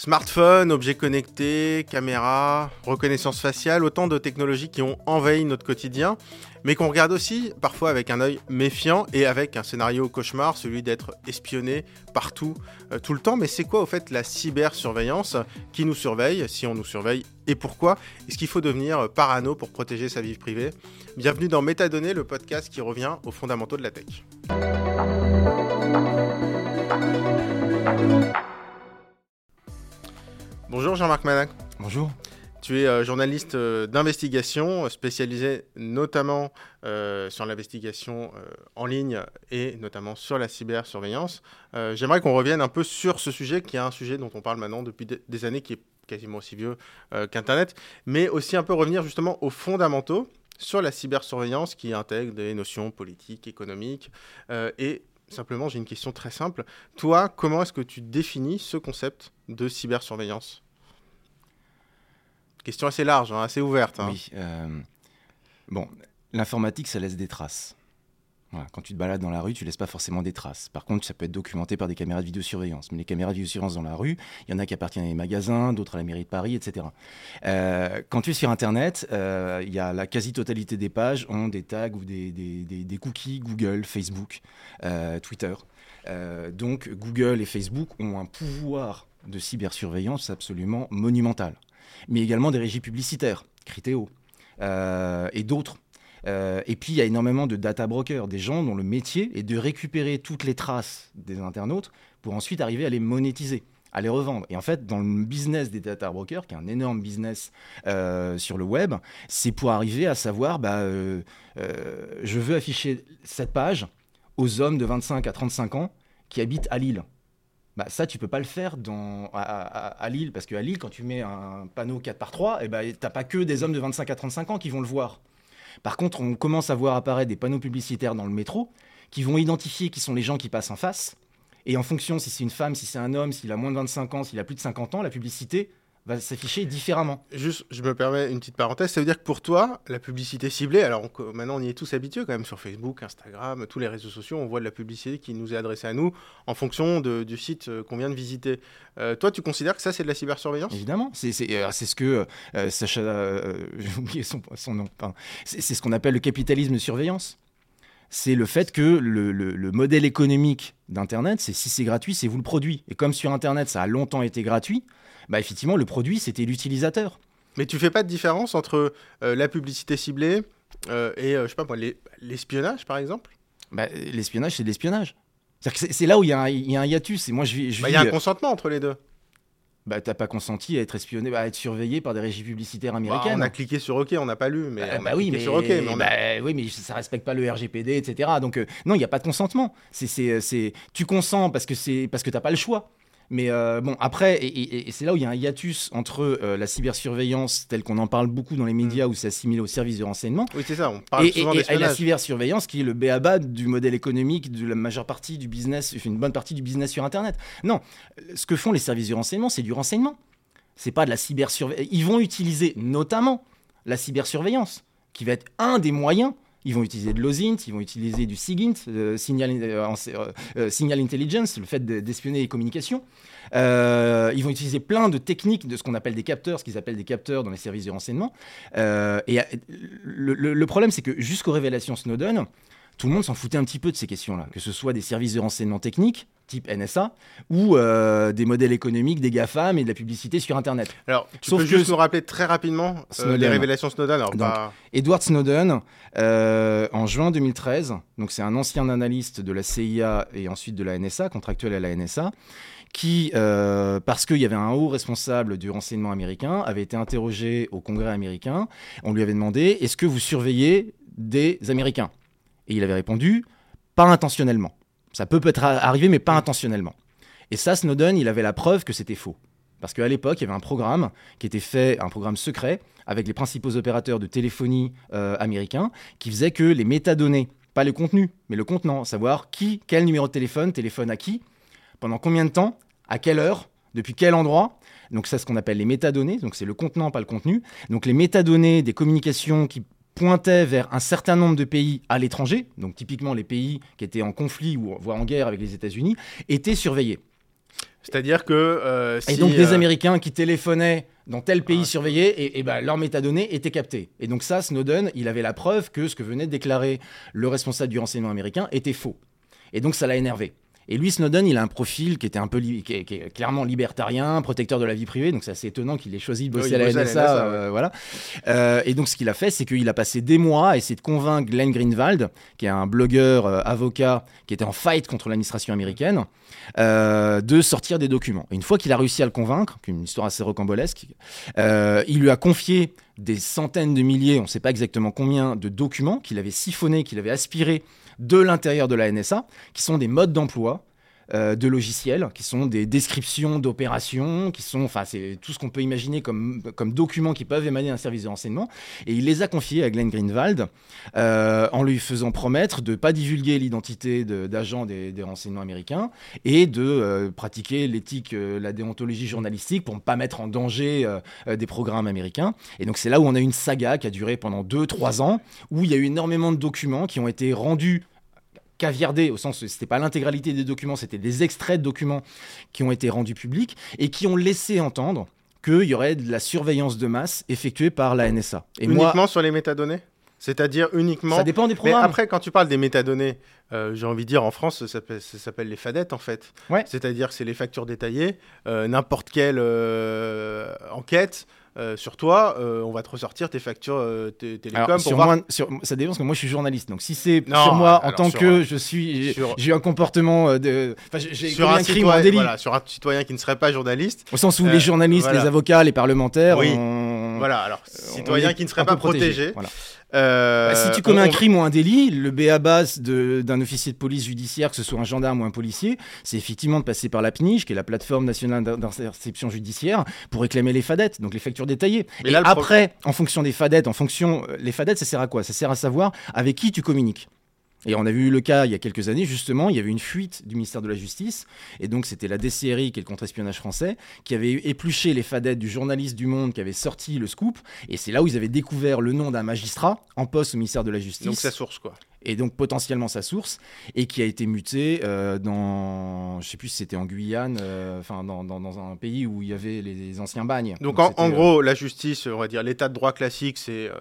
Smartphone, objets connectés, caméras, reconnaissance faciale, autant de technologies qui ont envahi notre quotidien, mais qu'on regarde aussi parfois avec un œil méfiant et avec un scénario cauchemar, celui d'être espionné partout, euh, tout le temps. Mais c'est quoi au fait la cybersurveillance Qui nous surveille Si on nous surveille et pourquoi? Est-ce qu'il faut devenir parano pour protéger sa vie privée? Bienvenue dans Métadonnées, le podcast qui revient aux fondamentaux de la tech. Bonjour Jean-Marc Manac. Bonjour. Tu es euh, journaliste euh, d'investigation, euh, spécialisé notamment sur l'investigation en ligne et notamment sur la cybersurveillance. J'aimerais qu'on revienne un peu sur ce sujet, qui est un sujet dont on parle maintenant depuis des années, qui est quasiment aussi vieux qu'Internet, mais aussi un peu revenir justement aux fondamentaux sur la cybersurveillance qui intègre des notions politiques, économiques et simplement, j'ai une question très simple. Toi, comment est-ce que tu définis ce concept de cybersurveillance? Question assez large, hein, assez ouverte. Hein. Oui. Euh, bon, l'informatique, ça laisse des traces. Quand tu te balades dans la rue, tu laisses pas forcément des traces. Par contre, ça peut être documenté par des caméras de vidéosurveillance. Mais les caméras de vidéosurveillance dans la rue, il y en a qui appartiennent à des magasins, d'autres à la mairie de Paris, etc. Euh, quand tu es sur Internet, euh, y a la quasi-totalité des pages ont des tags ou des, des, cookies Google, Facebook, euh, Twitter. donc Google et Facebook ont un pouvoir de cybersurveillance absolument monumental. Mais également des régies publicitaires, Criteo, et d'autres euh, et puis, il y a énormément de data brokers, des gens dont le métier est de récupérer toutes les traces des internautes pour ensuite arriver à les monétiser à les revendre. Et en fait, dans le business des data brokers, qui est un énorme business euh, sur le web, c'est pour arriver à savoir, bah, euh, je veux afficher cette page aux hommes de 25 à 35 ans qui habitent à Lille. Bah, ça, tu peux pas le faire à, Lille, parce qu'à Lille, quand tu mets un panneau 4 par 3, eh ben, tu n'as pas que des hommes de 25 à 35 ans qui vont le voir. Par contre, on commence à voir apparaître des panneaux publicitaires dans le métro qui vont identifier qui sont les gens qui passent en face. Et en fonction, si c'est une femme, si c'est un homme, s'il a moins de 25 ans, s'il a plus de 50 ans, la publicité va s'afficher différemment. Juste, je me permets une petite parenthèse, ça veut dire que pour toi, la publicité ciblée, alors maintenant on y est tous habitués quand même sur Facebook, Instagram, tous les réseaux sociaux, on voit de la publicité qui nous est adressée à nous en fonction du site euh, qu'on vient de visiter. Euh, toi, tu considères que ça c'est de la cybersurveillance? Évidemment, c'est euh, ce que Sacha, j'ai oublié son, son nom, c'est ce qu'on appelle le capitalisme de surveillance c'est le fait que le, le modèle économique d'Internet, c'est si c'est gratuit, c'est vous le produit. Et comme sur Internet, ça a longtemps été gratuit, bah, effectivement, le produit, c'était l'utilisateur. Mais tu fais pas de différence entre euh, la publicité ciblée euh, et, euh, je sais pas l'espionnage, par exemple? Bah, L'espionnage, c'est de l'espionnage. C'est là où il y, a un hiatus. Et moi, je, je bah, Il y a un consentement entre les deux. Bah, t'as pas consenti à être espionné, à être surveillé par des régies publicitaires américaines. on a cliqué sur OK, on n'a pas lu, mais bah, oui, mais sur OK, mais, bah, oui, mais ça respecte pas le RGPD, etc. Donc non, il n'y a pas de consentement. C'est, tu consens parce que c'est parce que t'as pas le choix. Mais euh, bon, après, et, c'est là où il y a un hiatus entre euh, la cybersurveillance, telle qu'on en parle beaucoup dans les médias, mm. où c'est assimilé aux services de renseignement. Oui, c'est ça, on parle et, souvent et, la cybersurveillance, qui est le béaba du modèle économique de la majeure partie du business, une bonne partie du business sur Internet. Non, ce que font les services de renseignement, c'est du renseignement. C'est pas de la cybersurveillance. Ils vont utiliser notamment la cybersurveillance, qui va être un des moyens ils vont utiliser de l'OSINT, ils vont utiliser du SIGINT, euh, signal, euh, euh, signal, Intelligence, le fait d'espionner les communications. ils vont utiliser plein de techniques de ce qu'on appelle des capteurs, ce qu'ils appellent des capteurs dans les services de renseignement. et le problème, c'est que jusqu'aux révélations Snowden, tout le monde s'en foutait un petit peu de ces questions-là, que ce soit des services de renseignement techniques, type NSA, ou euh, des modèles économiques des GAFAM et de la publicité sur Internet. Alors, tu Sauf peux juste nous rappeler très rapidement euh, les révélations Snowden alors, bah, Edward Snowden, euh, en juin 2013, donc c'est un ancien analyste de la CIA et ensuite de la NSA, contractuel à la NSA, qui, parce qu'il y avait un haut responsable du renseignement américain, avait été interrogé au Congrès américain. On lui avait demandé est-ce que vous surveillez des Américains? Et il avait répondu pas intentionnellement. Ça peut peut-être arriver, mais pas intentionnellement. Et ça, Snowden, il avait la preuve que c'était faux. Parce qu'à l'époque, il y avait un programme qui était fait, un programme secret, avec les principaux opérateurs de téléphonie euh, américains, qui faisait que les métadonnées, pas le contenu, mais le contenant, savoir qui, quel numéro de téléphone, téléphone à qui, pendant combien de temps, à quelle heure, depuis quel endroit. Donc c'est ce qu'on appelle les métadonnées, donc c'est le contenant, pas le contenu. Donc les métadonnées des communications qui pointait vers un certain nombre de pays à l'étranger, donc typiquement les pays qui étaient en conflit ou voire en guerre avec les États-Unis, étaient surveillés. C'est-à-dire que. Euh, et donc des Américains qui téléphonaient dans tel pays surveillé, et, et ben, leurs métadonnées étaient captées. Et donc ça, Snowden, il avait la preuve que ce que venait de déclarer le responsable du renseignement américain était faux. Et donc ça l'a énervé. Et lui, Snowden, il a un profil qui était un peu qui est, clairement libertarien, protecteur de la vie privée. Donc c'est assez étonnant qu'il ait choisi de bosser à la NSA. Euh, voilà. Euh, et donc ce qu'il a fait, c'est qu'il a passé des mois à essayer de convaincre Glenn Greenwald, qui est un blogueur euh, avocat qui était en fight contre l'administration américaine, de sortir des documents. Et une fois qu'il a réussi à le convaincre, une histoire assez rocambolesque, il lui a confié des centaines de milliers, on ne sait pas exactement combien, de documents qu'il avait siphonnés, qu'il avait aspirés de l'intérieur de la NSA, qui sont des modes d'emploi euh, de logiciels, qui sont des descriptions d'opérations, qui sont, enfin, c'est tout ce qu'on peut imaginer comme, comme documents qui peuvent émaner d'un service de renseignement. Et il les a confiés à Glenn Greenwald euh, en lui faisant promettre de ne pas divulguer l'identité d'agents des, renseignements américains et de euh, pratiquer l'éthique, la déontologie journalistique pour ne pas mettre en danger des programmes américains. Et donc c'est là où on a une saga qui a duré pendant 2-3 ans, où il y a eu énormément de documents qui ont été rendus caviardé, au sens c'était pas l'intégralité des documents, c'était des extraits de documents qui ont été rendus publics et qui ont laissé entendre qu'il y aurait de la surveillance de masse effectuée par la NSA. Et uniquement sur les métadonnées? C'est-à-dire uniquement. Ça dépend des programmes. Mais après, quand tu parles des métadonnées, euh, j'ai envie de dire en France, ça s'appelle les FADET en fait. Ouais. C'est-à-dire que c'est les factures détaillées. Euh, n'importe quelle euh, enquête euh, sur toi, euh, on va te ressortir tes factures euh, télécom. sur moi, ça dépend parce que moi je suis journaliste. Donc si c'est sur moi en tant que je suis, j'ai eu un comportement de, j'ai sur un, crime, un délit. sur un citoyen qui ne serait pas journaliste. Au sens où les journalistes, les avocats, les parlementaires, oui. voilà. Alors citoyen qui ne serait pas protégé. Voilà. Euh, bah, si tu commets un crime ou un délit, le base d'un officier de police judiciaire, que ce soit un gendarme ou un policier, c'est effectivement de passer par la PNIJ, qui est la plateforme nationale d'interception judiciaire, pour réclamer les fadettes, donc les factures détaillées. et après, en fonction des fadettes, en fonction, euh, les fadettes, ça sert à quoi? Ça sert à savoir avec qui tu communiques. Et on a vu le cas il y a quelques années, justement, il y avait une fuite du ministère de la Justice, et donc c'était la DCRI, qui est le contre-espionnage français, qui avait épluché les fadettes du journaliste du Monde qui avait sorti le scoop, et c'est là où ils avaient découvert le nom d'un magistrat en poste au ministère de la Justice. Donc sa source, quoi. Et donc potentiellement sa source, et qui a été muté euh, dans, je sais plus si c'était en Guyane, euh, enfin dans, dans, un pays où il y avait les, anciens bagnes. Donc, en, en, gros, la justice, on va dire l'état de droit classique, c'est euh,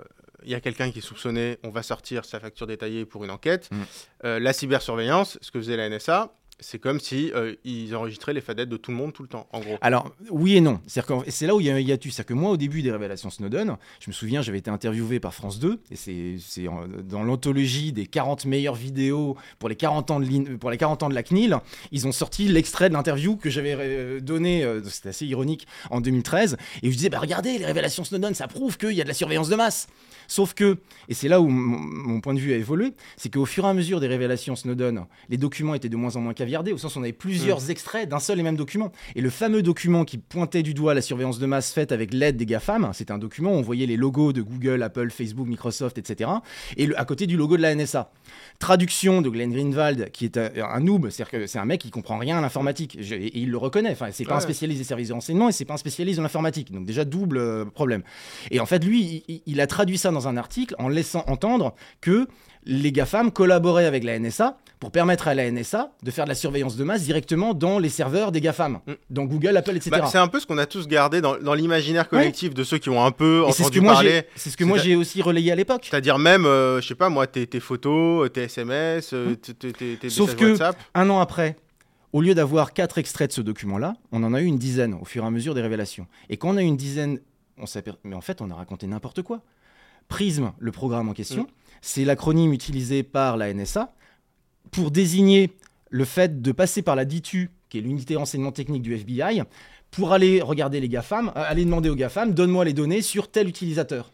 il y a quelqu'un qui est soupçonné, on va sortir sa facture détaillée pour une enquête. Mm. Euh, la cybersurveillance, ce que faisait la NSA, c'est comme si euh, ils enregistraient les fadettes de tout le monde tout le temps, en gros. Alors, oui et non. C'est là où il y a un hiatus. C'est-à-dire que moi, au début des révélations Snowden, je me souviens, j'avais été interviewé par France 2, et c'est dans l'anthologie des 40 meilleures vidéos pour les 40 ans de, pour les 40 ans de la CNIL, ils ont sorti l'extrait de l'interview que j'avais euh, donné, c'était assez ironique, en 2013, et je disais, bah, regardez, les révélations Snowden, ça prouve qu'il y a de la surveillance de masse. Sauf que, et c'est là où mon point de vue a évolué, c'est qu'au fur et à mesure des révélations Snowden, les documents étaient de moins en moins caviardés, au sens où on avait plusieurs mm. extraits d'un seul et même document. Et le fameux document qui pointait du doigt la surveillance de masse faite avec l'aide des GAFAM, c'était un document où on voyait les logos de Google, Apple, Facebook, Microsoft, etc. Et à côté du logo de la NSA. Traduction de Glenn Greenwald, qui est un, noob, c'est-à-dire que c'est un mec qui comprend rien à l'informatique. Et il le reconnaît. Enfin, c'est pas un spécialiste des services de renseignement et c'est pas un spécialiste de l'informatique. Donc déjà double euh, problème. Et en fait, lui, il a traduit ça dans un article en laissant entendre que les GAFAM collaboraient avec la NSA pour permettre à la NSA de faire de la surveillance de masse directement dans les serveurs des GAFAM, mm. dans Google, Apple, etc. Bah, c'est un peu ce qu'on a tous gardé dans, l'imaginaire collectif de ceux qui ont un peu entendu parler. C'est ce que moi j'ai aussi relayé à l'époque. C'est-à-dire même, euh, je sais pas moi, tes, photos, tes SMS, euh, mm. tes, tes, Sauf que, un an après, au lieu d'avoir quatre extraits de ce document-là, on en a eu une dizaine au fur et à mesure des révélations. Et quand on a une dizaine, on mais en fait, on a raconté n'importe quoi. Prism, le programme en question, mm. c'est l'acronyme utilisé par la NSA pour désigner le fait de passer par la DITU, qui est l'unité renseignement technique du FBI, pour aller regarder les GAFAM, euh, aller demander aux GAFAM, donne-moi les données sur tel utilisateur.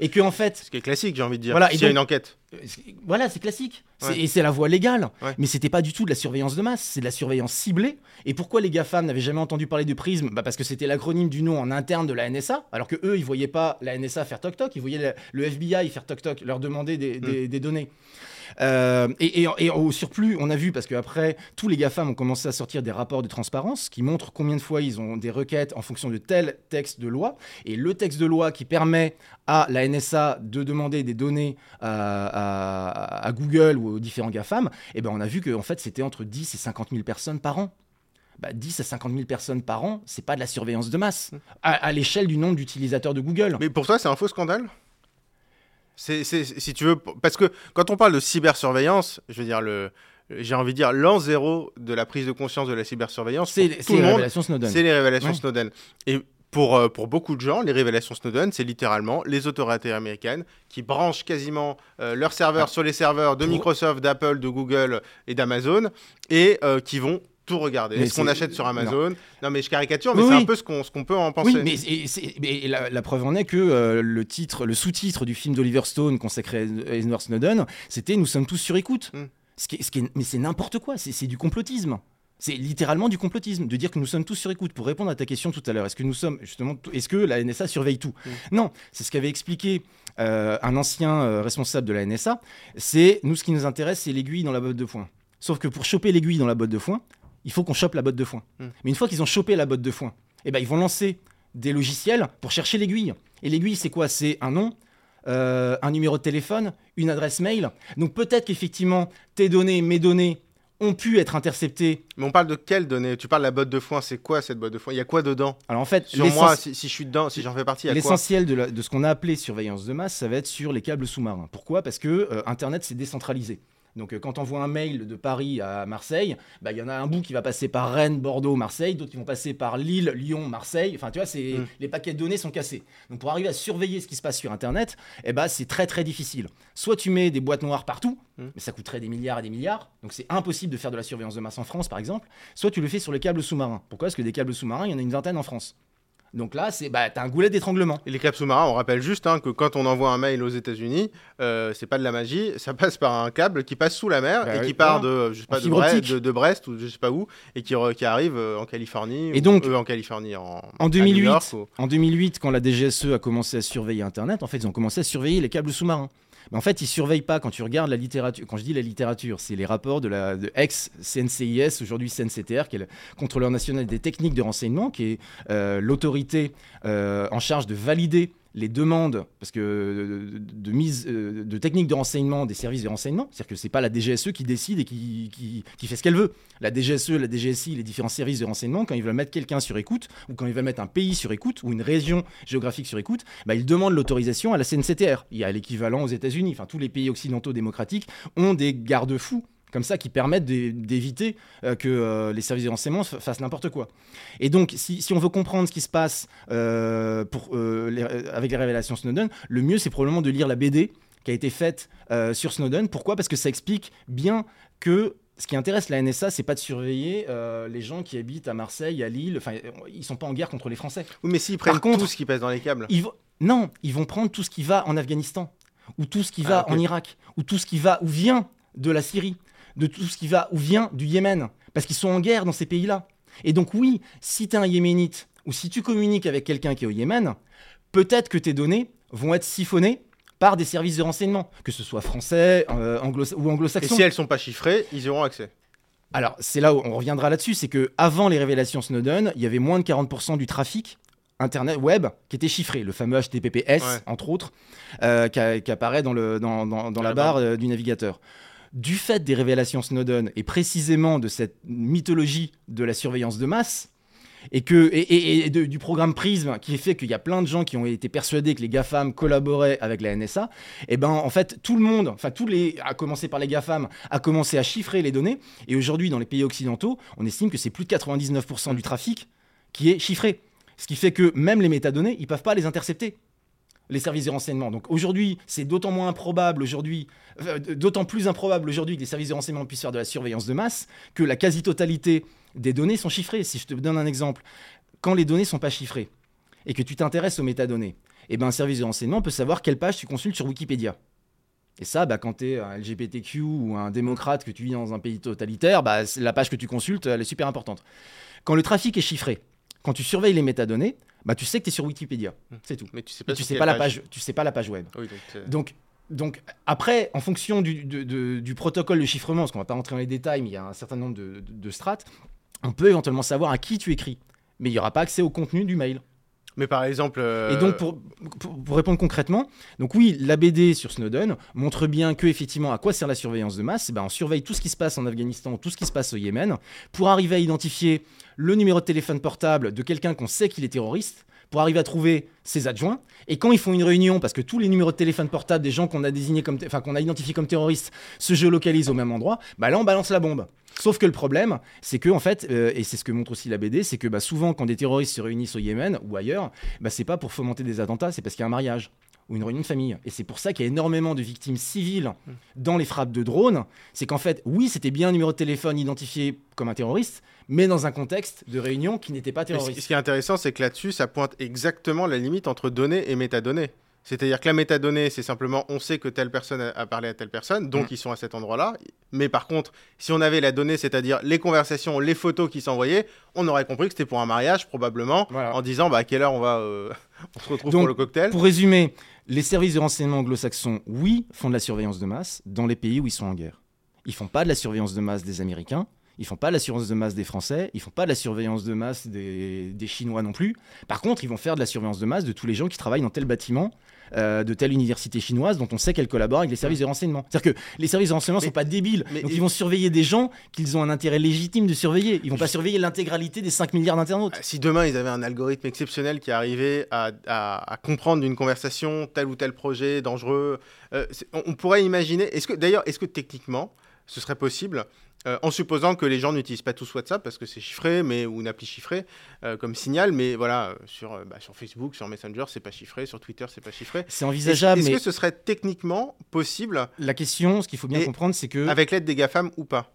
Et que en fait, ce qui est classique, j'ai envie de dire. Voilà, s'il y a une enquête. Euh, voilà, c'est classique. Et c'est la voie légale. Mais c'était pas du tout de la surveillance de masse, c'est de la surveillance ciblée. Et pourquoi les GAFAM n'avaient jamais entendu parler de Prism? Bah Parce que c'était l'acronyme du nom en interne de la NSA, alors que eux, ils voyaient pas la NSA faire toc-toc, ils voyaient le, FBI faire toc-toc, leur demander des, des mm. données. Euh, et, au surplus, on a vu, parce qu'après, tous les GAFAM ont commencé à sortir des rapports de transparence qui montrent combien de fois ils ont des requêtes en fonction de tel texte de loi. Et le texte de loi qui permet à la NSA de demander des données à, Google ou aux différents GAFAM, eh ben on a vu que en fait, c'était entre 10 et 50 000 personnes par an. bah, 10 à 50 000 personnes par an, c'est pas de la surveillance de masse, Mm. à, à l'échelle du nombre d'utilisateurs de Google. Mais pour toi, c'est un faux scandale? C'est, si tu veux, parce que quand on parle de cybersurveillance, je veux dire, le, j'ai envie de dire l'an zéro de la prise de conscience de la cybersurveillance, C'est les monde, révélations Snowden. c'est les révélations Ouais. Snowden. Et pour, euh, pour beaucoup de gens, les révélations Snowden, c'est littéralement les autorités américaines qui branchent quasiment euh, leurs serveurs Ah. sur les serveurs de Microsoft, d'Apple, de Google et d'Amazon, et euh, qui vont tout regarder. Mais ce qu'on achète sur. Amazon? Non, mais je caricature, mais Oui, c'est oui. un peu ce qu'on qu'on peut en penser. Oui, mais, et c'est- mais la, la preuve en est que euh, le titre, le sous-titre du film d'Oliver Stone consacré à Edward Snowden, c'était Nous sommes tous sur écoute. Mm. Ce qui ce qui est- mais c'est n'importe quoi, c'est du complotisme. C'est littéralement du complotisme de dire que nous sommes tous sur écoute. Pour répondre à ta question tout à l'heure, est-ce que nous sommes justement, est-ce que la NSA surveille tout? Mm. Non, c'est ce qu'avait expliqué euh, un ancien euh, responsable de la NSA. C'est nous, ce qui nous intéresse, c'est l'aiguille dans la botte de foin. Sauf que pour choper l'aiguille dans la botte de foin, il faut qu'on chope la botte de foin. Mm. Mais une fois qu'ils ont chopé la botte de foin, eh ben, ils vont lancer des logiciels pour chercher l'aiguille. Et l'aiguille, c'est quoi? C'est un nom, euh, un numéro de téléphone, une adresse mail. Donc peut-être qu'effectivement, tes données, mes données ont pu être interceptées. Mais on parle de quelles données? Tu parles de la botte de foin, c'est quoi cette botte de foin? Il y a quoi dedans? Alors en fait, Sur moi, si, si je suis dedans, si j'en fais partie, l'essentiel de ce qu'on a appelé surveillance de masse, ça va être sur les câbles sous-marins. Pourquoi? Parce que euh, Internet, c'est décentralisé. Donc euh, quand on voit un mail de Paris à Marseille, bah, il y en a un bout qui va passer par Rennes, Bordeaux, Marseille, d'autres qui vont passer par Lille, Lyon, Marseille. Enfin, tu vois, c'est Mm. les paquets de données sont cassés. Donc pour arriver à surveiller ce qui se passe sur Internet, eh ben, c'est très très difficile. Soit tu mets des boîtes noires partout, Mm. mais ça coûterait des milliards et des milliards. Donc c'est impossible de faire de la surveillance de masse en France, par exemple. Soit tu le fais sur les câbles sous-marins. Pourquoi? Parce que des câbles sous-marins, il y en a une vingtaine en France. Donc là, c'est bah, t'as un goulet d'étranglement. Et les câbles sous-marins, on rappelle juste hein, que quand on envoie un mail aux États-Unis, euh, c'est pas de la magie, ça passe par un câble qui passe sous la mer Bah et oui, qui part de, je sais pas, de, fibre Bre- optique. de- de Brest ou je sais pas où et qui, re- qui arrive euh, en Californie. Et ou- donc, euh, en Californie, en, En à 2008, New York ou- En 2008, quand la DGSE a commencé à surveiller Internet, en fait, ils ont commencé à surveiller les câbles sous-marins. En fait, ils surveillent pas quand tu regardes la littérature. Quand je dis la littérature, c'est les rapports de la de ex-CNCIS, aujourd'hui CNCTR, qui est le contrôleur national des techniques de renseignement, qui est euh, l'autorité euh, en charge de valider les demandes parce que euh, de techniques de renseignement des services de renseignement, c'est-à-dire que c'est pas la DGSE qui décide et qui fait ce qu'elle veut. La DGSE, la DGSI, les différents services de renseignement, quand ils veulent mettre quelqu'un sur écoute ou quand ils veulent mettre un pays sur écoute ou une région géographique sur écoute, bah, ils demandent l'autorisation à la CNCTR. Il y a l'équivalent aux États-Unis. Enfin, tous les pays occidentaux démocratiques ont des garde-fous comme ça qui permettent d'é- d'éviter euh, que euh, les services de renseignement fa- fassent n'importe quoi. Et donc, si, si on veut comprendre ce qui se passe euh, pour, les- avec les révélations Snowden, le mieux, c'est probablement de lire la BD qui a été faite sur Snowden. Pourquoi? Parce que ça explique bien que ce qui intéresse la NSA, c'est pas de surveiller euh, les gens qui habitent à Marseille, à Lille. Enfin, ils sont pas en guerre contre les Français. Oui, mais s'ils prennent contre- tout ce qui passe dans les câbles. Ils Non, ils vont prendre tout ce qui va en Afghanistan, ou tout ce qui va Ah, ok. en Irak, ou tout ce qui va ou vient de la Syrie, de tout ce qui va ou vient du Yémen, parce qu'ils sont en guerre dans ces pays-là. Et donc oui, si tu es un Yéménite, ou si tu communiques avec quelqu'un qui est au Yémen, peut-être que tes données vont être siphonnées par des services de renseignement, que ce soit français euh, anglo- ou Et anglo-saxons. si elles sont pas chiffrées, ils y auront accès. Alors, c'est là où on reviendra là-dessus, c'est que avant les révélations Snowden, il y avait moins de 40% du trafic internet web qui était chiffré, le fameux HTTPS Ouais. entre autres, euh, qui, apparaît dans, le, dans, dans- dans la la barre barre. euh, du navigateur. Du fait des révélations Snowden et précisément de cette mythologie de la surveillance de masse, et, que, et, du programme Prism qui fait qu'il y a plein de gens qui ont été persuadés que les GAFAM collaboraient avec la NSA, et ben en fait tout le monde, enfin tous les, à commencer par les GAFAM, a commencé à chiffrer les données, et aujourd'hui dans les pays occidentaux, on estime que c'est plus de 99% du trafic qui est chiffré. Ce qui fait que même les métadonnées, ils peuvent pas les intercepter les services de renseignement. Donc aujourd'hui, c'est d'autant moins improbable aujourd'hui, d'autant plus improbable aujourd'hui que les services de renseignement puissent faire de la surveillance de masse que la quasi-totalité des données sont chiffrées. Si je te donne un exemple, quand les données sont pas chiffrées et que tu t'intéresses aux métadonnées, eh ben un service de renseignement peut savoir quelle page tu consultes sur Wikipédia. Et ça, bah, quand tu es un LGBTQ ou un démocrate que tu vis dans un pays totalitaire, bah, la page que tu consultes, elle est super importante. Quand le trafic est chiffré, quand tu surveilles les métadonnées, bah, tu sais que tu es sur Wikipédia. C'est tout. Mais tu sais pas, tu sais pas la page, tu sais pas la page web. Oui, donc, c'est- Donc, donc après, en fonction du, de- de- du protocole de chiffrement, parce qu'on va pas rentrer dans les détails, mais il y a un certain nombre de, de- de strates, on peut éventuellement savoir à qui tu écris. Mais il n'y aura pas accès au contenu du mail. Mais par exemple. euh, Et donc, pour, pour- répondre concrètement, donc oui, la BD sur Snowden montre bien que, effectivement, à quoi sert la surveillance de masse? Eh ben, On surveille tout ce qui se passe en Afghanistan, tout ce qui se passe au Yémen, pour arriver à identifier le numéro de téléphone portable de quelqu'un qu'on sait qu'il est terroriste, pour arriver à trouver ses adjoints. Et quand ils font une réunion, parce que tous les numéros de téléphone portable des gens qu'on a identifiés comme terroristes se géolocalisent au même endroit, bah là on balance la bombe. Sauf que le problème, c'est que en fait, euh, et c'est ce que montre aussi la BD, c'est que bah, souvent quand des terroristes se réunissent au Yémen ou ailleurs, bah, c'est pas pour fomenter des attentats, c'est parce qu'il y a un mariage ou une réunion de famille. Et c'est pour ça qu'il y a énormément de victimes civiles dans les frappes de drones. C'est qu'en fait, oui, c'était bien un numéro de téléphone identifié comme un terroriste, mais dans un contexte de réunion qui n'était pas terroriste. ce qui est intéressant, c'est que là-dessus, ça pointe exactement la limite entre données et métadonnées. C'est-à-dire que la métadonnée, c'est simplement on sait que telle personne a- parlé à telle personne, donc Mm. ils sont à cet endroit-là. Mais par contre, si on avait la donnée, c'est-à-dire les conversations, les photos qui s'envoyaient, on aurait compris que c'était pour un mariage, probablement, Voilà. en disant bah, à quelle heure on va, euh, on se retrouve Donc, pour le cocktail. Pour résumer, les services de renseignement anglo-saxons, oui, font de la surveillance de masse dans les pays où ils sont en guerre. Ils font pas de la surveillance de masse des Américains, ils font pas de la surveillance de masse des Français, ils font pas de la surveillance de masse des Chinois non plus. Par contre, ils vont faire de la surveillance de masse de tous les gens qui travaillent dans tel bâtiment. Euh, de telle université chinoise dont on sait qu'elle collabore avec les services de renseignement. C'est-à-dire que les services de renseignement Mais- sont pas débiles, mais- donc ils vont surveiller des gens qu'ils ont un intérêt légitime de surveiller. Ils vont pas surveiller l'intégralité des 5 milliards d'internautes. Si demain ils avaient un algorithme exceptionnel qui arrivait à, à- à comprendre d'une conversation tel ou tel projet dangereux, euh, on, on pourrait imaginer. Est-ce que d'ailleurs, est-ce que techniquement, ce serait possible, euh, en supposant que les gens n'utilisent pas tous WhatsApp parce que c'est chiffré, mais ou une appli chiffrée euh, comme signal, mais voilà, euh, sur, bah, sur Facebook, sur Messenger, c'est pas chiffré, sur Twitter, c'est pas chiffré. C'est envisageable, est-ce mais que ce serait techniquement possible la question, ce qu'il faut bien comprendre, c'est que avec l'aide des GAFAM ou pas?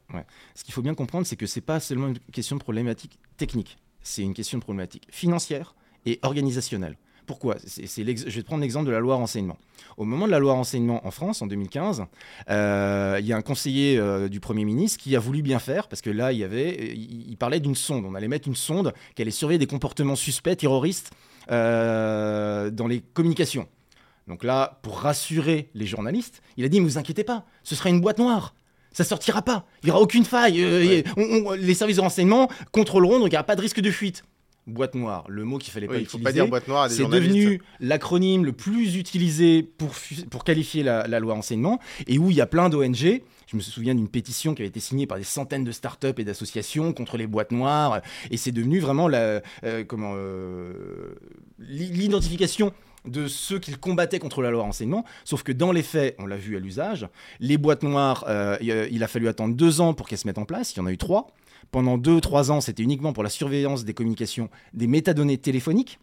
Ce qu'il faut bien comprendre, c'est que c'est pas seulement une question de problématique technique, c'est une question de problématique financière et organisationnelle. Pourquoi C'est- c'est l'ex- Je vais te prendre l'exemple de la loi renseignement. Au moment de la loi renseignement en France, en 2015, euh, il y a un conseiller euh, du Premier ministre qui a voulu bien faire, parce que là, il, y avait, il, il parlait d'une sonde. On allait mettre une sonde qui allait surveiller des comportements suspects, terroristes, euh, dans les communications. Donc là, pour rassurer les journalistes, il a dit, ne vous inquiétez pas, ce sera une boîte noire. Ça sortira pas. Il n'y aura aucune faille. Euh, Ouais. on- on- les services de renseignement contrôleront, donc il n'y aura pas de risque de fuite. Boîte noire, le mot qu'il fallait Oui, pas Il faut utiliser. pas dire boîte noire C'est devenu l'acronyme le plus utilisé pour, pour qualifier la, la loi renseignement et où il y a plein d'ONG. Je me souviens d'une pétition qui avait été signée par des centaines de startups et d'associations contre les boîtes noires. Et c'est devenu vraiment la, euh, comment, euh, l'i- l'identification de ceux qui combattaient contre la loi renseignement. Sauf que dans les faits, on l'a vu à l'usage, les boîtes noires, euh, il a fallu attendre deux ans pour qu'elles se mettent en place. Il y en a eu trois. Pendant deux, trois ans, c'était uniquement pour la surveillance des communications des métadonnées téléphoniques,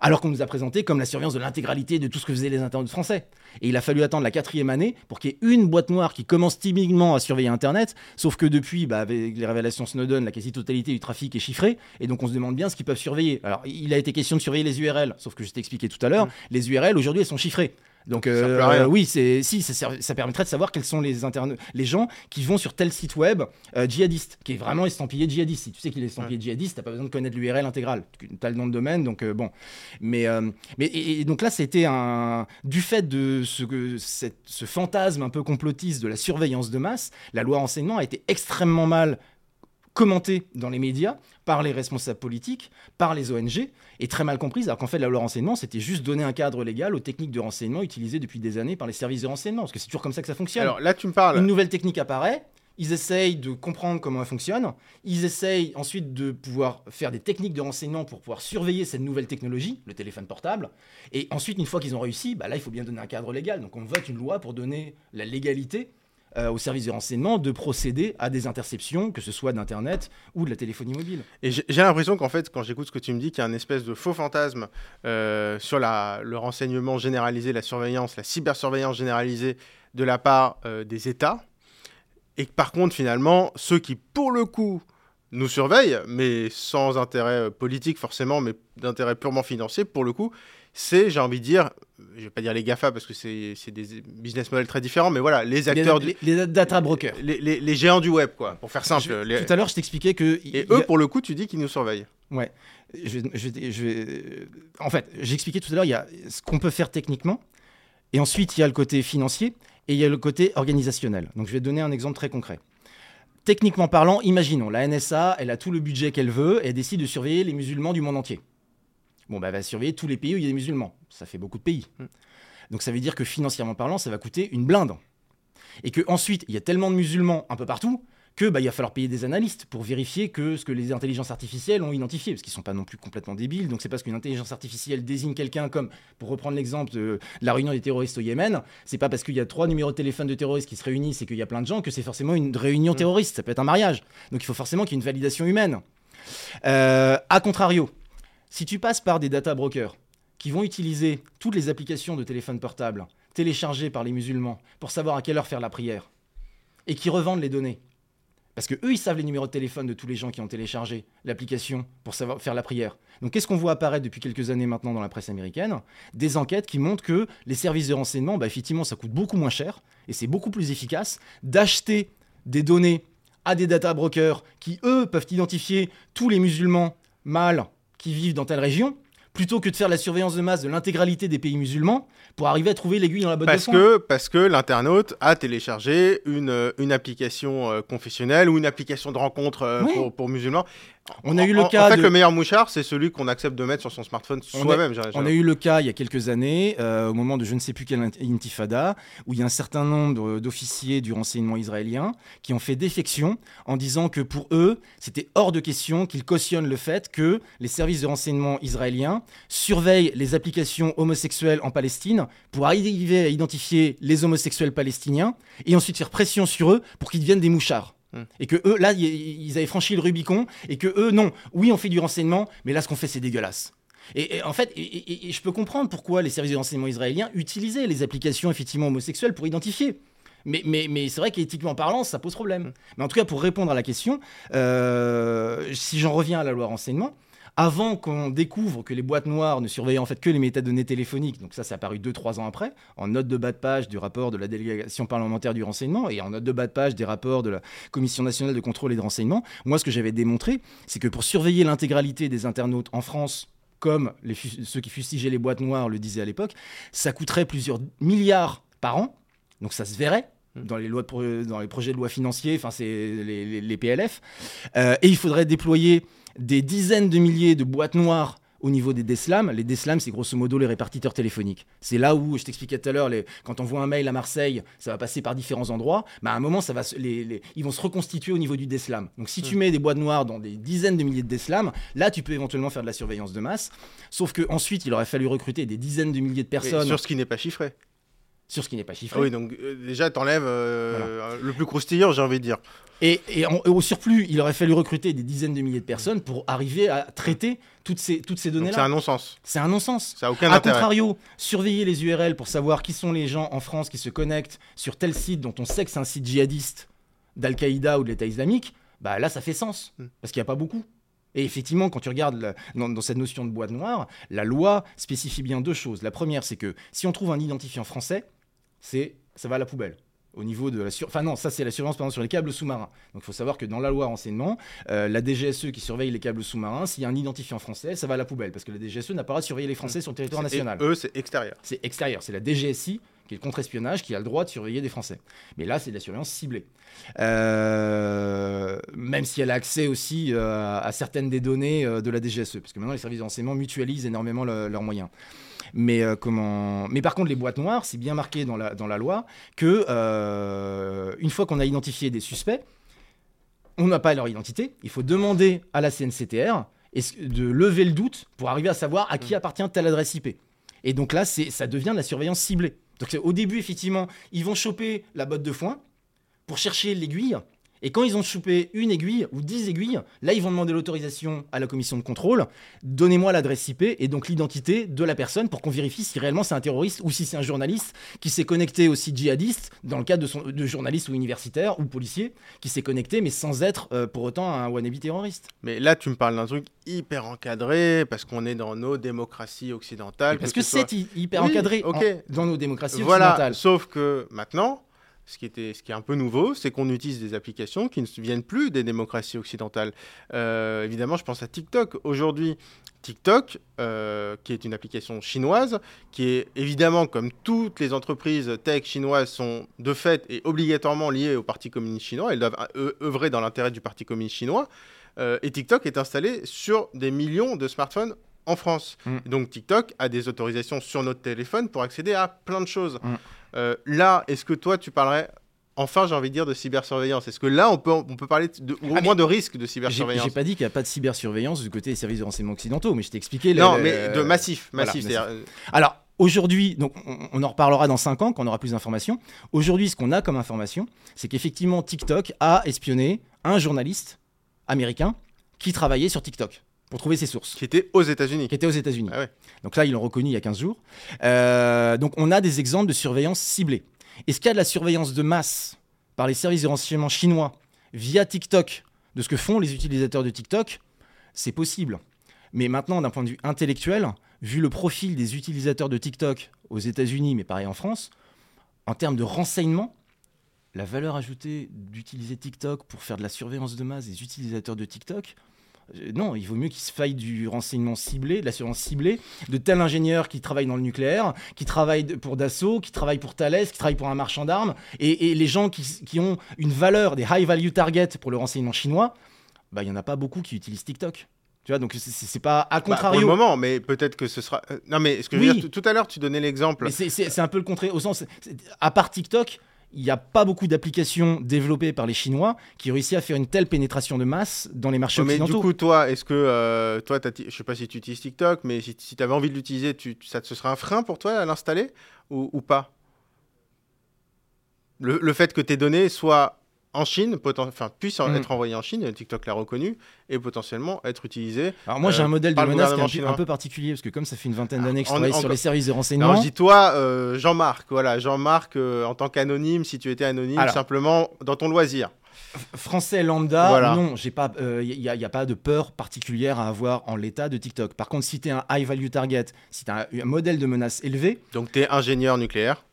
alors qu'on nous a présenté comme la surveillance de l'intégralité de tout ce que faisaient les internautes français. Et il a fallu attendre la quatrième année pour qu'il y ait une boîte noire qui commence timidement à surveiller Internet, sauf que depuis, bah, avec les révélations Snowden, la quasi-totalité du trafic est chiffrée, et donc on se demande bien ce qu'ils peuvent surveiller. Alors, il a été question de surveiller les URL, sauf que je t'ai expliqué tout à l'heure, les URL aujourd'hui, elles sont chiffrées. Donc euh, oui, c'est si ça, permettrait de savoir quels sont les interne- les gens qui vont sur tel site web euh, djihadiste, qui est vraiment estampillé djihadiste. Si tu sais qu'il est estampillé djihadiste, t'as pas besoin de connaître l'URL intégrale. Tu as le nom de domaine, donc euh, bon. Mais mais et, et donc là, c'était un du fait de ce que cette- ce fantasme un peu complotiste de la surveillance de masse, la loi renseignement a été extrêmement mal commentée dans les médias par les responsables politiques, par les ONG, et très mal comprise, alors qu'en fait la loi renseignement, c'était juste donner un cadre légal aux techniques de renseignement utilisées depuis des années par les services de renseignement, parce que c'est toujours comme ça que ça fonctionne. Alors là, tu me parles. Une nouvelle technique apparaît, ils essayent de comprendre comment elle fonctionne, ils essayent ensuite de pouvoir faire des techniques de renseignement pour pouvoir surveiller cette nouvelle technologie, le téléphone portable, et ensuite, une fois qu'ils ont réussi, bah là, il faut bien donner un cadre légal, donc on vote une loi pour donner la légalité euh, aux services de renseignement de procéder à des interceptions, que ce soit d'Internet ou de la téléphonie mobile. Et j'ai l'impression qu'en fait, quand j'écoute ce que tu me dis, qu'il y a un espèce de faux fantasme euh, sur le renseignement généralisé, la surveillance, la cybersurveillance généralisée de la part euh, des États. Et que par contre, finalement, ceux qui, pour le coup, nous surveillent, mais sans intérêt politique forcément, mais d'intérêt purement financier, pour le coup, c'est, j'ai envie de dire, je vais pas dire les GAFA parce que c'est des business models très différents, mais voilà, les acteurs, les, du- les- data brokers. les, les- les géants du web, quoi, pour faire simple. Je- Tout à l'heure, je t'expliquais que... Et a- eux, pour le coup, tu dis qu'ils nous surveillent. Ouais. Je je je En fait, j'ai expliqué tout à l'heure, il y a ce qu'on peut faire techniquement, et ensuite il y a le côté financier, et il y a le côté organisationnel. Donc je vais te donner un exemple très concret. Techniquement parlant, imaginons, la NSA, elle a tout le budget qu'elle veut, et elle décide de surveiller les musulmans du monde entier. Bon, bah, elle va surveiller tous les pays où il y a des musulmans. Ça fait beaucoup de pays. Mm. Donc ça veut dire que financièrement parlant, ça va coûter une blinde. Et que ensuite, il y a tellement de musulmans un peu partout que bah, il va falloir payer des analystes pour vérifier que ce que les intelligences artificielles ont identifié, parce qu'ils sont pas non plus complètement débiles. Donc c'est parce qu'une intelligence artificielle désigne quelqu'un comme, pour reprendre l'exemple de, la réunion des terroristes au Yémen, c'est pas parce qu'il y a trois numéros de téléphone de terroristes qui se réunissent et qu'il y a plein de gens que c'est forcément une réunion Mm. terroriste. Ça peut être un mariage. Donc il faut forcément qu'il y ait une validation humaine. Euh, a contrario, si tu passes par des data brokers qui vont utiliser toutes les applications de téléphone portable téléchargées par les musulmans pour savoir à quelle heure faire la prière et qui revendent les données. Parce que eux, ils savent les numéros de téléphone de tous les gens qui ont téléchargé l'application pour savoir faire la prière. Donc, qu'est-ce qu'on voit apparaître depuis quelques années maintenant dans la presse américaine? Des enquêtes qui montrent que les services de renseignement, bah, effectivement, ça coûte beaucoup moins cher et c'est beaucoup plus efficace d'acheter des données à des data brokers qui, eux, peuvent identifier tous les musulmans mâles qui vivent dans telle région, plutôt que de faire la surveillance de masse de l'intégralité des pays musulmans pour arriver à trouver l'aiguille dans la botte Parce de foin. que, parce que l'internaute a téléchargé une, euh, une application euh, confessionnelle ou une application de rencontre euh, Oui. pour, pour musulmans. On a eu le En- cas En fait, de- le meilleur mouchard, c'est celui qu'on accepte de mettre sur son smartphone soi-même. On a eu le cas il y a quelques années, euh, au moment de je ne sais plus quelle int- intifada, où il y a un certain nombre d'officiers du renseignement israélien qui ont fait défection en disant que pour eux, c'était hors de question qu'ils cautionnent le fait que les services de renseignement israéliens surveillent les applications homosexuelles en Palestine pour arriver à identifier les homosexuels palestiniens et ensuite faire pression sur eux pour qu'ils deviennent des mouchards. Hmm. Et que eux, là, ils avaient franchi le Rubicon, et que eux, non, oui, on fait du renseignement, mais là, ce qu'on fait, c'est dégueulasse. Et, et en fait, et, et- et je peux comprendre pourquoi les services de renseignement israéliens utilisaient les applications effectivement homosexuelles pour identifier. Mais, mais, mais c'est vrai qu'éthiquement parlant, ça pose problème. Mm. Mais en tout cas, pour répondre à la question, euh, si j'en reviens à la loi renseignement, avant qu'on découvre que les boîtes noires ne surveillaient en fait que les métadonnées téléphoniques, donc ça c'est apparu 2-3 ans après, en note de bas de page du rapport de la délégation parlementaire du renseignement et en note de bas de page des rapports de la Commission nationale de contrôle et de renseignement, moi ce que j'avais démontré, c'est que pour surveiller l'intégralité des internautes en France, comme les ceux qui fustigeaient les boîtes noires le disaient à l'époque, ça coûterait plusieurs milliards par an, donc ça se verrait Mm. dans les, lois de pro- dans les projets de loi financiers, enfin c'est les, les- les PLF, Euh, et il faudrait déployer des dizaines de milliers de boîtes noires au niveau des DSLAM. Les DSLAM, c'est grosso modo les répartiteurs téléphoniques. C'est là où, je t'expliquais tout à l'heure, les- quand on voit un mail à Marseille, ça va passer par différents endroits. Bah, à un moment, ça va se- les- les- ils vont se reconstituer au niveau du DSLAM. Donc si tu Mm. mets des boîtes noires dans des dizaines de milliers de DSLAM, là, tu peux éventuellement faire de la surveillance de masse. Sauf qu'ensuite, il aurait fallu recruter des dizaines de milliers de personnes Sur ce qui n'est pas chiffré. Sur ce qui n'est pas chiffré. Ah oui, donc euh, déjà, t'enlèves euh, le plus croustillant, j'ai envie de dire. Et, et en- et au surplus, il aurait fallu recruter des dizaines de milliers de personnes pour arriver à traiter toutes ces, toutes ces Donc c'est données-là. un non-sens. C'est un non-sens. Ça n'a aucun A intérêt. contrario, surveiller les URL pour savoir qui sont les gens en France qui se connectent sur tel site dont on sait que c'est un site djihadiste d'Al-Qaïda ou de l'État islamique, bah là, ça fait sens. Hmm. Parce qu'il n'y a pas beaucoup. Et effectivement, quand tu regardes dans, dans cette notion de boîte noire, la loi spécifie bien deux choses. La première, c'est que si on trouve un identifiant français, c'est ça va à la poubelle. Au niveau de la sur... Enfin non, ça c'est la surveillance par exemple, sur les câbles sous-marins. Donc il faut savoir que dans la loi renseignement, euh, la DGSE qui surveille les câbles sous-marins, s'il y a un identifiant français, ça va à la poubelle. Parce que la DGSE n'a pas le droit de surveiller les Français sur le territoire Et national. eux, c'est extérieur. C'est extérieur, c'est la DGSI qui est le contre-espionnage qui a le droit de surveiller des Français. Mais là, c'est de la surveillance ciblée. Euh, même si elle a accès aussi euh, à certaines des données de la DGSE, parce que maintenant les services de renseignement mutualisent énormément le- leurs moyens. Mais, euh, comment... Mais par contre, les boîtes noires, c'est bien marqué dans la, dans la loi que euh, une fois qu'on a identifié des suspects, on n'a pas leur identité. Il faut demander à la CNCTR de lever le doute pour arriver à savoir à qui appartient telle adresse IP. Et donc là, c'est, ça devient de la surveillance ciblée. Donc au début, effectivement, ils vont choper la botte de foin pour chercher l'aiguille. Et quand ils ont chopé une aiguille ou dix aiguilles, là, ils vont demander l'autorisation à la commission de contrôle. Donnez-moi l'adresse IP et donc l'identité de la personne pour qu'on vérifie si réellement c'est un terroriste ou si c'est un journaliste qui s'est connecté au site djihadiste dans le cadre de, son, de journaliste ou universitaire ou policier qui s'est connecté mais sans être euh, pour autant un wannabe terroriste. Mais là, tu me parles d'un truc hyper encadré parce qu'on est dans nos démocraties occidentales. Parce que c'est hy- hyper Oui, encadré ok. en- dans nos démocraties Voilà, occidentales. sauf que maintenant, ce qui, était, ce qui est un peu nouveau, c'est qu'on utilise des applications qui ne viennent plus des démocraties occidentales. Euh, évidemment, je pense à TikTok. Aujourd'hui, TikTok, euh, qui est une application chinoise, qui est évidemment, comme toutes les entreprises tech chinoises, sont de fait et obligatoirement liées au Parti communiste chinois. Elles doivent euh, œuvrer dans l'intérêt du Parti communiste chinois. Euh, et TikTok est installé sur des millions de smartphones en France. Mm. Donc TikTok a des autorisations sur notre téléphone pour accéder à plein de choses. Mm. Euh, là, est-ce que toi, tu parlerais, enfin j'ai envie de dire, de cybersurveillance? Est-ce que là, on peut, on peut parler de, au Ah, moins de risque de cybersurveillance? j'ai pas dit qu'il n'y a pas de cybersurveillance du côté des services de renseignement occidentaux, mais je t'ai expliqué. Non, le- mais de massif, voilà, massif. euh, Alors, aujourd'hui, donc on, on en reparlera dans 5 ans quand on aura plus d'informations. Aujourd'hui, ce qu'on a comme information, c'est qu'effectivement, TikTok a espionné un journaliste américain qui travaillait sur TikTok pour trouver ses sources, qui était aux États-Unis. qui était aux États-Unis. Ah ouais. Donc là, ils l'ont reconnu il y a 15 jours. Euh, donc on a des exemples de surveillance ciblée. Est-ce qu'il y a de la surveillance de masse par les services de renseignement chinois via TikTok de ce que font les utilisateurs de TikTok? C'est possible. Mais maintenant, d'un point de vue intellectuel, vu le profil des utilisateurs de TikTok aux États-Unis, mais pareil en France, en termes de renseignement, la valeur ajoutée d'utiliser TikTok pour faire de la surveillance de masse des utilisateurs de TikTok, non, il vaut mieux qu'il se faille du renseignement ciblé, de la surveillance ciblée, de tel ingénieur qui travaille dans le nucléaire, qui travaille pour Dassault, qui travaille pour Thales, qui travaille pour un marchand d'armes, et, et les gens qui, qui ont une valeur, des high value targets pour le renseignement chinois, bah, il n'y en a pas beaucoup qui utilisent TikTok. Tu vois, donc c'est- pas à Bah, pour contrario. le moment, mais peut-être que ce sera. euh, Non, mais ce que je veux Oui. dire, tout à l'heure, tu donnais l'exemple. C'est- un peu le contraire. Au sens, à part TikTok, il n'y a pas beaucoup d'applications développées par les Chinois qui réussissent à faire une telle pénétration de masse dans les marchés Ouais, mais du occidentaux. coup, toi, est-ce que euh, toi, je sais pas si tu utilises TikTok, mais si, tu avais envie de l'utiliser, ça ce serait un frein pour toi à l'installer ou, ou pas? Le, le fait que tes données soient en Chine, enfin puissent en- Mm. être envoyées en Chine, TikTok l'a reconnu, et potentiellement être utilisées. Alors moi, j'ai euh, un modèle de menace qui est un, peu- chinois. un peu particulier parce que comme ça fait une vingtaine d'années que je travaille en- sur les services de Alors renseignement, je dis toi, euh, Jean-Marc, voilà, Jean-Marc euh, en tant qu'anonyme, si tu étais anonyme, Alors. simplement dans ton loisir. français lambda, Voilà. non, j'ai pas, il n'y a pas de peur particulière à avoir en l'état de TikTok. Par contre, si tu es un high value target, si tu as un, un modèle de menace élevé, Donc tu es ingénieur nucléaire.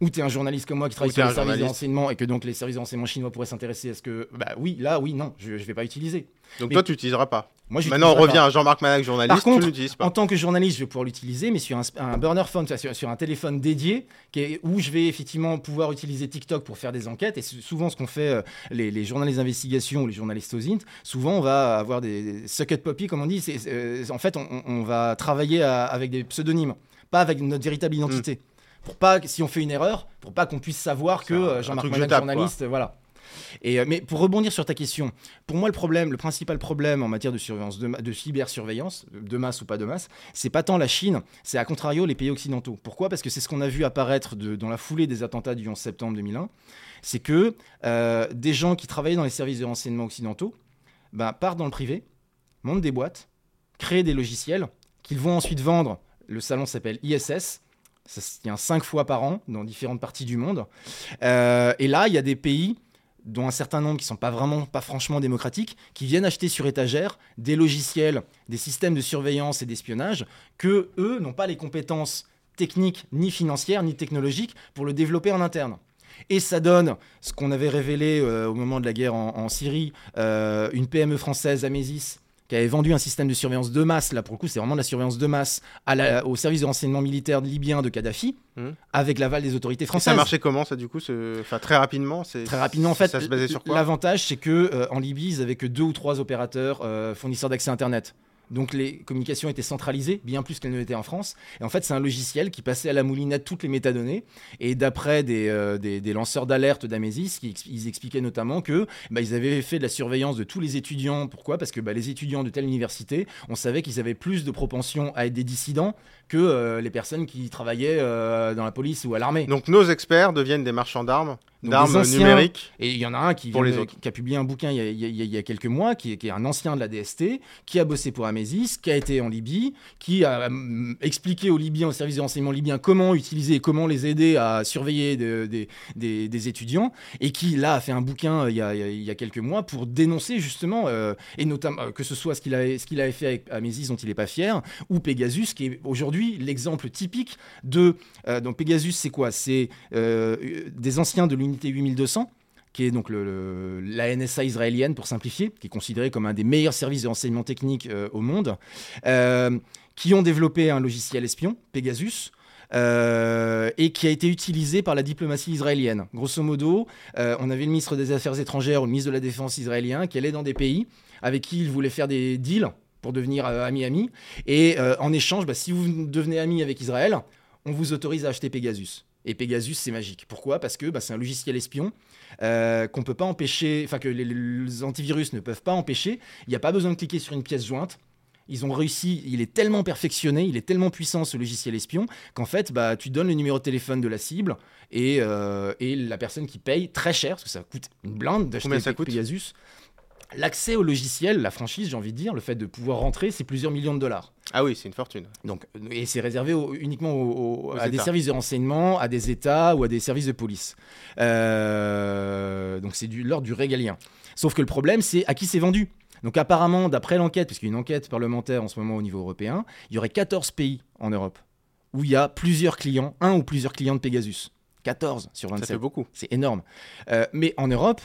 Ou tu es un journaliste comme moi qui travaille sur les services de journaliste. renseignement et que donc les services de renseignement chinois pourraient s'intéresser à ce que, bah oui, là, oui, non, je ne vais pas utiliser. Donc Mais- toi, tu n'utiliseras pas. Moi, Maintenant, on revient pas. à Jean-Marc Manac, journaliste, Par contre, tu pas. En tant que journaliste, je vais pouvoir l'utiliser, mais sur un, un burner phone, sur, sur un téléphone dédié, qui est- où je vais effectivement pouvoir utiliser TikTok pour faire des enquêtes. Et souvent, ce qu'on fait, euh, les, les journalistes d'investigation ou les journalistes aux int, souvent, on va avoir des, des sucket puppy, comme on dit. C'est- c'est, euh, en fait, on, on va travailler à- avec des pseudonymes, pas avec notre véritable identité. Pour pas, si on fait une erreur, pour pas qu'on puisse savoir que euh, un Jean-Marc quoi. journaliste, euh, voilà. Et, euh, mais pour rebondir sur ta question, pour moi, le problème, le principal problème en matière de surveillance, de, de cybersurveillance, de masse ou pas de masse, c'est pas tant la Chine, c'est à contrario les pays occidentaux. Pourquoi? Parce que c'est ce qu'on a vu apparaître de- dans la foulée des attentats du 11 septembre 2001. C'est que euh, des gens qui travaillaient dans les services de renseignement occidentaux ben, partent dans le privé, montent des boîtes, créent des logiciels qu'ils vont ensuite vendre. Le salon s'appelle ISS. Ça se tient cinq fois par an dans différentes parties du monde. Euh, et là, il y a des pays dont un certain nombre qui sont pas vraiment, pas franchement démocratiques, qui viennent acheter sur étagère des logiciels, des systèmes de surveillance et d'espionnage que eux n'ont pas les compétences techniques, ni financières, ni technologiques pour le développer en interne. Et ça donne ce qu'on avait révélé euh, au moment de la guerre en, Syrie, euh, une PME française, Amesis, qui avait vendu un système de surveillance de masse, là pour le coup c'est vraiment de la surveillance de masse, à la- au service de renseignement militaire libyen de Kadhafi, Mhm. avec l'aval des autorités Et françaises. ça marchait comment, ça, du coup Enfin, très rapidement c'est- Très rapidement, en fait, Ça se basait sur quoi? l'avantage, c'est que euh, en Libye, ils avaient que deux ou trois opérateurs euh, fournisseurs d'accès Internet. Donc les communications étaient centralisées, bien plus qu'elles ne l'étaient en France. Et en fait, c'est un logiciel qui passait à la moulinette toutes les métadonnées. Et d'après des, euh, lanceurs d'alerte d'Amesis, ils expliquaient notamment que bah, ils avaient fait de la surveillance de tous les étudiants. Pourquoi? Parce que bah, les étudiants de telle université, on savait qu'ils avaient plus de propension à être des dissidents que euh, les personnes qui travaillaient euh, dans la police ou à l'armée. Donc nos experts deviennent des marchands d'armes, d'armes numériques. Et il y en a un qui, Pour vient les de- autres. qui a publié un bouquin il y a, il y a- il y a- il y a quelques mois, qui est, qui est un ancien de la DST, qui a bossé pour Amesis, qui a été en Libye, qui a hum, expliqué aux Libyens, au service de renseignement libyen, comment utiliser et comment les aider à surveiller de- des- des, des étudiants, et qui là a fait un bouquin euh, il y a, il y a- quelques mois pour dénoncer justement, euh, et notamment euh, que ce soit ce qu'il avait, qu'il avait fait avec Amesis dont il n'est pas fier, ou Pegasus, qui est aujourd'hui l'exemple typique de... euh, donc Pegasus, c'est quoi? C'est euh, des anciens de l'unité 8200 qui est donc la NSA israélienne pour simplifier, qui est considéré comme un des meilleurs services de renseignement technique euh, au monde, euh, qui ont développé un logiciel espion, Pegasus, euh, et qui a été utilisé par la diplomatie israélienne. Grosso modo, on avait le ministre des Affaires étrangères ou le ministre de la Défense israélien qui allait dans des pays avec qui il voulait faire des deals pour devenir ami-ami. Et en échange, bah, si vous devenez ami avec Israël, on vous autorise à acheter Pegasus. Et Pegasus, c'est magique. Pourquoi? Parce que bah, c'est un logiciel espion euh, qu'on peut pas empêcher, enfin que les, les antivirus ne peuvent pas empêcher. Il n'y a pas besoin de cliquer sur une pièce jointe. Ils ont réussi, il est tellement perfectionné, il est tellement puissant ce logiciel espion qu'en fait, bah, tu donnes le numéro de téléphone de la cible et, euh, et la personne qui paye très cher, parce que ça coûte une blinde d'acheter ça coûte? Pegasus. L'accès au logiciel, la franchise, j'ai envie de dire, le fait de pouvoir rentrer, c'est plusieurs millions de dollars. Ah oui, c'est une fortune. Donc, et c'est réservé au- uniquement au- au- Aux à des services de renseignement, à des États ou à des services de police. Euh, donc c'est du l'ordre du régalien. Sauf que le problème, c'est à qui c'est vendu. Donc apparemment, d'après l'enquête, puisqu'il y a une enquête parlementaire en ce moment au niveau européen, il y aurait 14 pays en Europe où il y a plusieurs clients, un ou plusieurs clients de Pegasus. 14 sur Ça 27. fait beaucoup. C'est énorme. Euh, mais en Europe,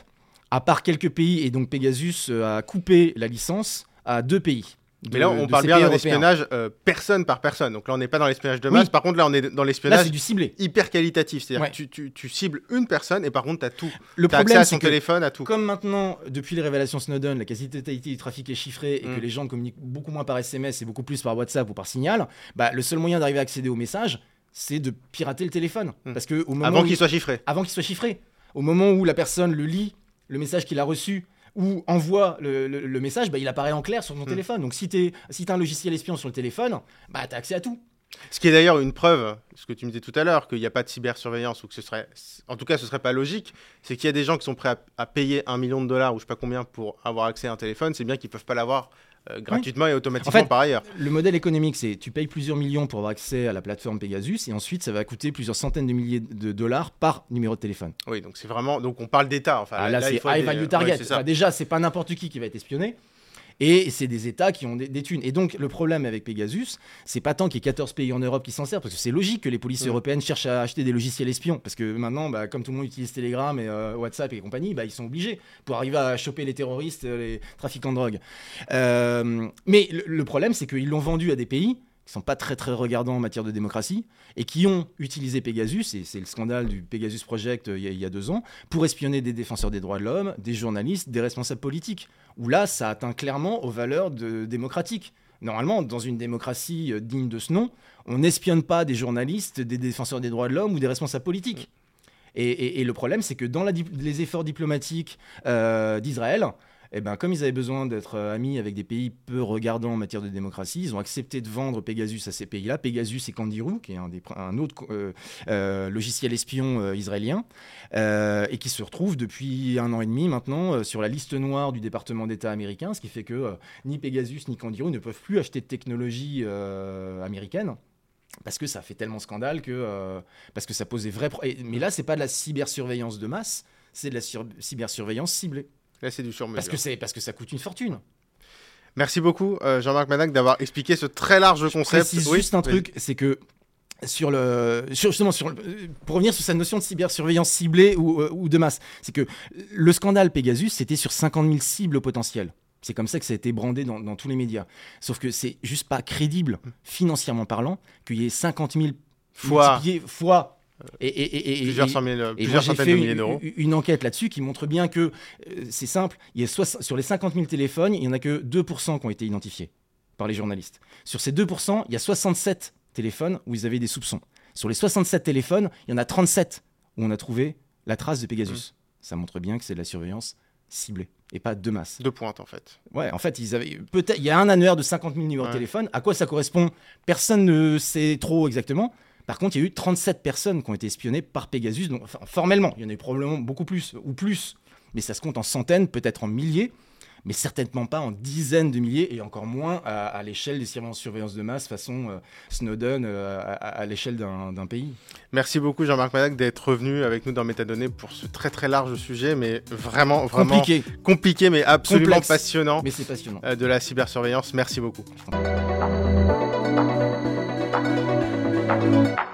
à part quelques pays, et donc Pegasus euh, a coupé la licence à deux pays. Mais là, on parle bien d'un espionnage euh, personne par personne. Donc là, on n'est pas dans l'espionnage de Oui. masse. Par contre, là, on est dans l'espionnage c'est du ciblé. hyper qualitatif. C'est-à-dire Ouais. que tu, tu- tu cibles une personne et par contre, tu as tout. Le as accès problème, à c'est son que téléphone, à tout. comme maintenant, depuis les révélations Snowden, la quasi-totalité du trafic est chiffrée et Mm. que les gens communiquent beaucoup moins par SMS et beaucoup plus par WhatsApp ou par signal, bah, le seul moyen d'arriver à accéder aux messages, c'est de pirater le téléphone. Mm. Parce que au moment Avant qu'il soit chiffré. avant qu'il soit chiffré. Au moment où la personne le lit, le message qu'il a reçu, ou envoie le, le- le message, bah, il apparaît en clair sur ton Hmm. téléphone. Donc si tu si as un logiciel espion sur le téléphone, bah, tu as accès à tout. Ce qui est d'ailleurs une preuve, ce que tu me disais tout à l'heure, qu'il n'y a pas de cybersurveillance ou que ce serait, en tout cas, ce serait pas logique, c'est qu'il y a des gens qui sont prêts à, à payer un million de dollars ou je sais pas combien pour avoir accès à un téléphone. C'est bien qu'ils peuvent pas l'avoir euh, gratuitement et automatiquement En fait, par ailleurs. Le modèle économique, c'est tu payes plusieurs millions pour avoir accès à la plateforme Pegasus, et ensuite ça va coûter plusieurs centaines de milliers de dollars par numéro de téléphone. Oui, donc c'est vraiment, donc on parle d'État. Enfin, Ah, là, c'est high value target. Enfin, déjà, c'est pas n'importe qui qui va être espionné. Et c'est des États qui ont des, des thunes. Et donc, le problème avec Pegasus, c'est pas tant qu'il y ait 14 pays en Europe qui s'en servent, parce que c'est logique que les polices européennes cherchent à acheter des logiciels espions. Parce que maintenant, bah, comme tout le monde utilise Telegram et euh, WhatsApp et compagnie, bah, ils sont obligés pour arriver à choper les terroristes, euh, les trafiquants de drogue. Euh, mais le, le problème, c'est qu'ils l'ont vendu à des pays qui sont pas très très regardants en matière de démocratie et qui ont utilisé Pegasus, et c'est le scandale du Pegasus Project euh, il y, a- deux ans, pour espionner des défenseurs des droits de l'homme, des journalistes, des responsables politiques. Où là, ça atteint clairement aux valeurs démocratiques. Normalement, dans une démocratie euh, digne de ce nom, on n'espionne pas des journalistes, des défenseurs des droits de l'homme ou des responsables politiques. Et, le problème, c'est que dans les efforts diplomatiques euh, d'Israël, eh ben, comme ils avaient besoin d'être euh, amis avec des pays peu regardants en matière de démocratie, ils ont accepté de vendre Pegasus à ces pays-là. Pegasus et Kandiru, qui est un, autre euh, euh, logiciel espion israélien, et qui se retrouve depuis un an et demi maintenant sur la liste noire du département d'État américain, ce qui fait que ni Pegasus ni Kandiru ne peuvent plus acheter de technologie américaine. Parce que ça fait tellement scandale que parce que ça pose des vrais et- Mais là, c'est pas de la cybersurveillance de masse, c'est de la sur- cybersurveillance ciblée. Là, c'est du sur Parce que c'est parce que ça coûte une fortune. Merci beaucoup, euh, Jean-Marc Manac, d'avoir expliqué ce très large Je concept. précise Oui, juste un truc, c'est que sur le, sur- justement sur, le- pour revenir sur cette notion de cybersurveillance ciblée ou, euh, ou de masse, c'est que le scandale Pegasus, c'était sur 50 000 cibles potentielles. C'est comme ça que ça a été brandé dans, dans tous les médias. Sauf que c'est juste pas crédible, financièrement parlant, qu'il y ait 50 000 Fois. fois. Et, et- et- Plusieurs, mille- plusieurs centaines de milliers d'euros. une- enquête là-dessus qui montre bien que euh, c'est simple. Il y a soix- sur les 50 000 téléphones, il n'y en a que 2% qui ont été identifiés par les journalistes. Sur ces 2%, il y a 67 téléphones où ils avaient des soupçons. Sur les 67 téléphones, il y en a 37 où on a trouvé la trace de Pegasus. Ça montre bien que c'est de la surveillance ciblée et pas de masse. De pointe, en fait. Ouais, en fait, ils avaient peut-être il y a un annuaire de 50 000 numéros Ouais. de téléphone. À quoi ça correspond? Personne ne sait trop exactement. Par contre, il y a eu 37 personnes qui ont été espionnées par Pegasus. Donc, enfin, formellement, il y en a eu probablement beaucoup plus ou plus, mais ça se compte en centaines, peut-être en milliers, mais certainement pas en dizaines de milliers et encore moins à, à l'échelle des surveillances surveillance de masse façon euh, Snowden euh, à, l'échelle d'un pays. Merci beaucoup, Jean-Marc Manac, d'être revenu avec nous dans Métadonnées pour ce très très large sujet, mais vraiment, vraiment Compliqué, compliqué, mais absolument Complexe. passionnant mais c'est passionnant. euh, de la cybersurveillance. Merci beaucoup. Thank you.